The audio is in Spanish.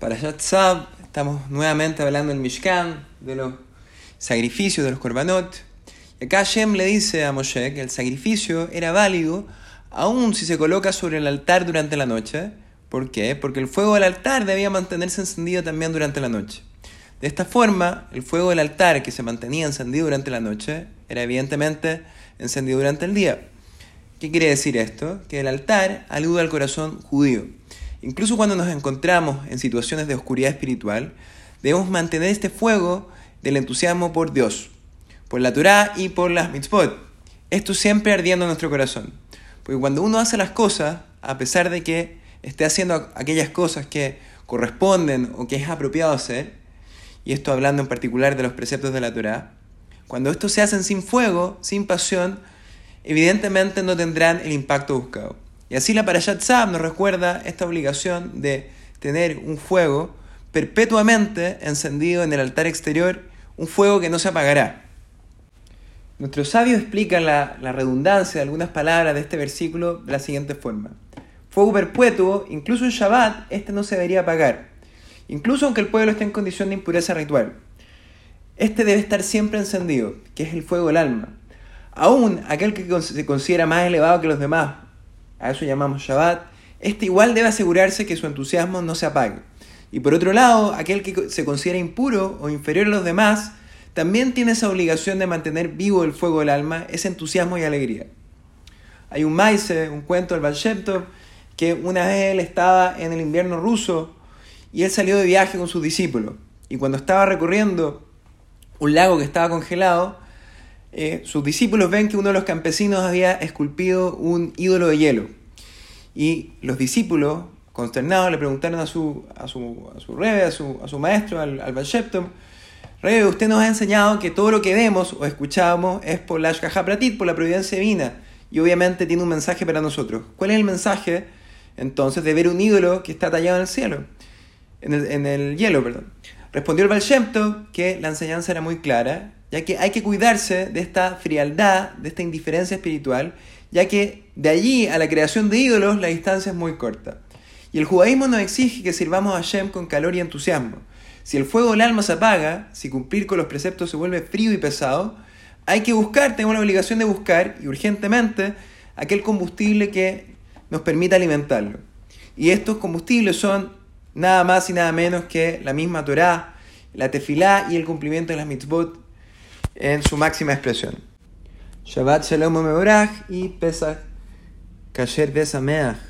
Para Yatzab estamos nuevamente hablando del Mishkan, de los sacrificios de los Korbanot. Y acá Hashem le dice a Moshe que el sacrificio era válido aun si se coloca sobre el altar durante la noche. ¿Por qué? Porque el fuego del altar debía mantenerse encendido también durante la noche. De esta forma, el fuego del altar que se mantenía encendido durante la noche era evidentemente encendido durante el día. ¿Qué quiere decir esto? Que el altar alude al corazón judío. Incluso cuando nos encontramos en situaciones de oscuridad espiritual, debemos mantener este fuego del entusiasmo por Dios, por la Torah y por las mitzvot. Esto siempre ardiendo en nuestro corazón. Porque cuando uno hace las cosas, a pesar de que esté haciendo aquellas cosas que corresponden o que es apropiado hacer, y esto hablando en particular de los preceptos de la Torah, cuando estos se hacen sin fuego, sin pasión, evidentemente no tendrán el impacto buscado. Y así la Parashat Tzab nos recuerda esta obligación de tener un fuego perpetuamente encendido en el altar exterior, un fuego que no se apagará. Nuestro sabio explica la, la redundancia de algunas palabras de este versículo de la siguiente forma. Fuego perpetuo, incluso en Shabbat, este no se debería apagar, incluso aunque el pueblo esté en condición de impureza ritual. Este debe estar siempre encendido, que es el fuego del alma. Aún aquel que se considera más elevado que los demás, a eso llamamos Shabbat, este igual debe asegurarse que su entusiasmo no se apague. Y por otro lado, aquel que se considera impuro o inferior a los demás, también tiene esa obligación de mantener vivo el fuego del alma, ese entusiasmo y alegría. Hay un maise, un cuento del Balsheptov, que una vez él estaba en el invierno ruso y él salió de viaje con sus discípulos. Y cuando estaba recorriendo un lago que estaba congelado, eh, sus discípulos ven que uno de los campesinos había esculpido un ídolo de hielo. Y los discípulos, consternados, le preguntaron a su, a su, a su rebe, a su, a su maestro, al, al Rebe, usted nos ha enseñado que todo lo que vemos o escuchamos es por la Pratit, por la providencia divina. Y obviamente tiene un mensaje para nosotros. ¿Cuál es el mensaje entonces de ver un ídolo que está tallado en el cielo? En el, en el hielo, perdón. Respondió el Baal que la enseñanza era muy clara ya que hay que cuidarse de esta frialdad, de esta indiferencia espiritual, ya que de allí a la creación de ídolos la distancia es muy corta. Y el judaísmo nos exige que sirvamos a Shem con calor y entusiasmo. Si el fuego del alma se apaga, si cumplir con los preceptos se vuelve frío y pesado, hay que buscar, tenemos la obligación de buscar, y urgentemente, aquel combustible que nos permita alimentarlo. Y estos combustibles son nada más y nada menos que la misma Torah, la tefilá y el cumplimiento de las mitzvot en su máxima expresión. Shabbat Shalom Mevorach y Pesach Kasher Besameach.